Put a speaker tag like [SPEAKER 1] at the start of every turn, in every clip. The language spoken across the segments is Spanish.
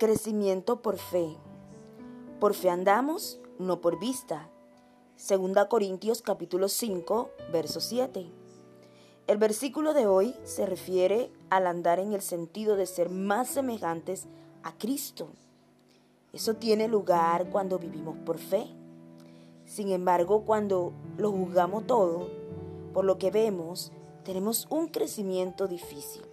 [SPEAKER 1] Crecimiento por fe. Por fe andamos, no por vista. Segunda Corintios capítulo 5, verso 7. El versículo de hoy se refiere al andar en el sentido de ser más semejantes a Cristo. Eso tiene lugar cuando vivimos por fe. Sin embargo, cuando lo juzgamos todo, por lo que vemos, tenemos un crecimiento difícil.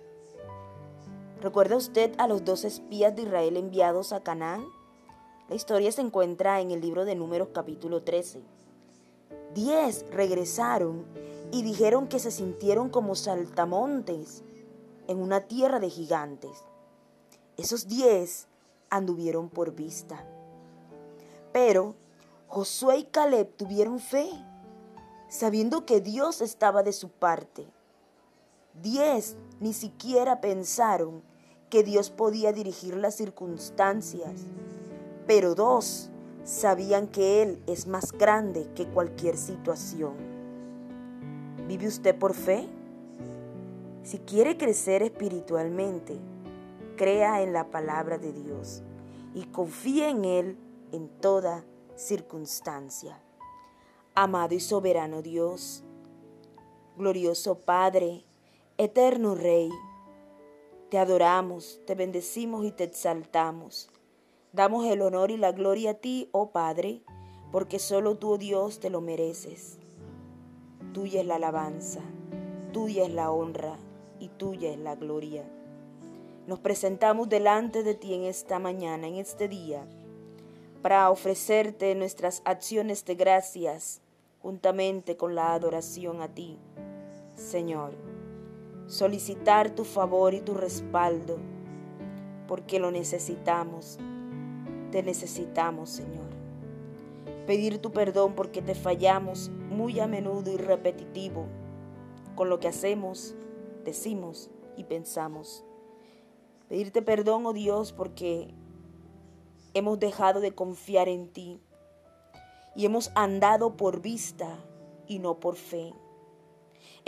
[SPEAKER 1] ¿Recuerda usted a los dos espías de Israel enviados a Canaán? La historia se encuentra en el libro de Números capítulo 13. Diez regresaron y dijeron que se sintieron como saltamontes en una tierra de gigantes. Esos diez anduvieron por vista. Pero Josué y Caleb tuvieron fe, sabiendo que Dios estaba de su parte. Diez ni siquiera pensaron que Dios podía dirigir las circunstancias, pero dos sabían que Él es más grande que cualquier situación. ¿Vive usted por fe? Si quiere crecer espiritualmente, crea en la palabra de Dios y confíe en Él en toda circunstancia. Amado y soberano Dios, glorioso Padre, Eterno Rey, te adoramos, te bendecimos y te exaltamos. Damos el honor y la gloria a ti, oh Padre, porque solo tú, oh Dios, te lo mereces. Tuya es la alabanza, tuya es la honra y tuya es la gloria. Nos presentamos delante de ti en esta mañana, en este día, para ofrecerte nuestras acciones de gracias juntamente con la adoración a ti, Señor solicitar tu favor y tu respaldo, porque lo necesitamos. Te necesitamos, Señor. Pedir tu perdón porque te fallamos muy a menudo y repetitivo con lo que hacemos, decimos y pensamos. Pedirte perdón, oh Dios, porque hemos dejado de confiar en ti y hemos andado por vista y no por fe.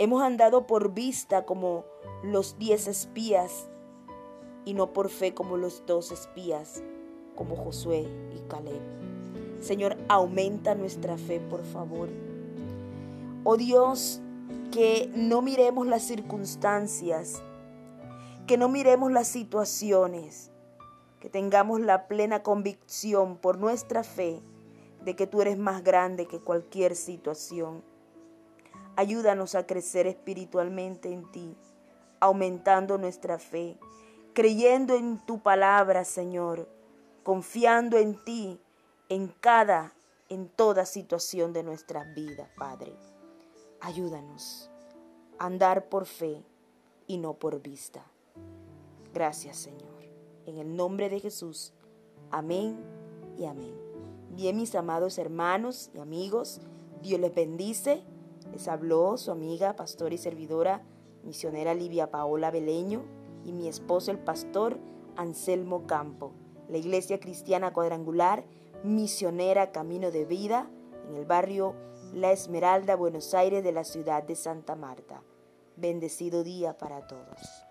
[SPEAKER 1] Hemos andado por vista como los diez espías y no por fe como los dos espías, como Josué y Caleb. Señor, aumenta nuestra fe, por favor. Oh Dios, que no miremos las circunstancias, que no miremos las situaciones, que tengamos la plena convicción por nuestra fe de que tú eres más grande que cualquier situación Ayúdanos a crecer espiritualmente en ti, aumentando nuestra fe, creyendo en tu palabra, Señor, confiando en ti en cada, en toda situación de nuestra vida, Padre. Ayúdanos a andar por fe y no por vista. Gracias, Señor. En el nombre de Jesús. Amén y amén. Bien, mis amados hermanos y amigos, Dios les bendice. Les habló su amiga, pastora y servidora, misionera Livia Paola Beleño y mi esposo el pastor Anselmo Campo, la Iglesia Cristiana Cuadrangular, misionera Camino de Vida, en el barrio La Esmeralda, Buenos Aires, de la ciudad de Santa Marta. Bendecido día para todos.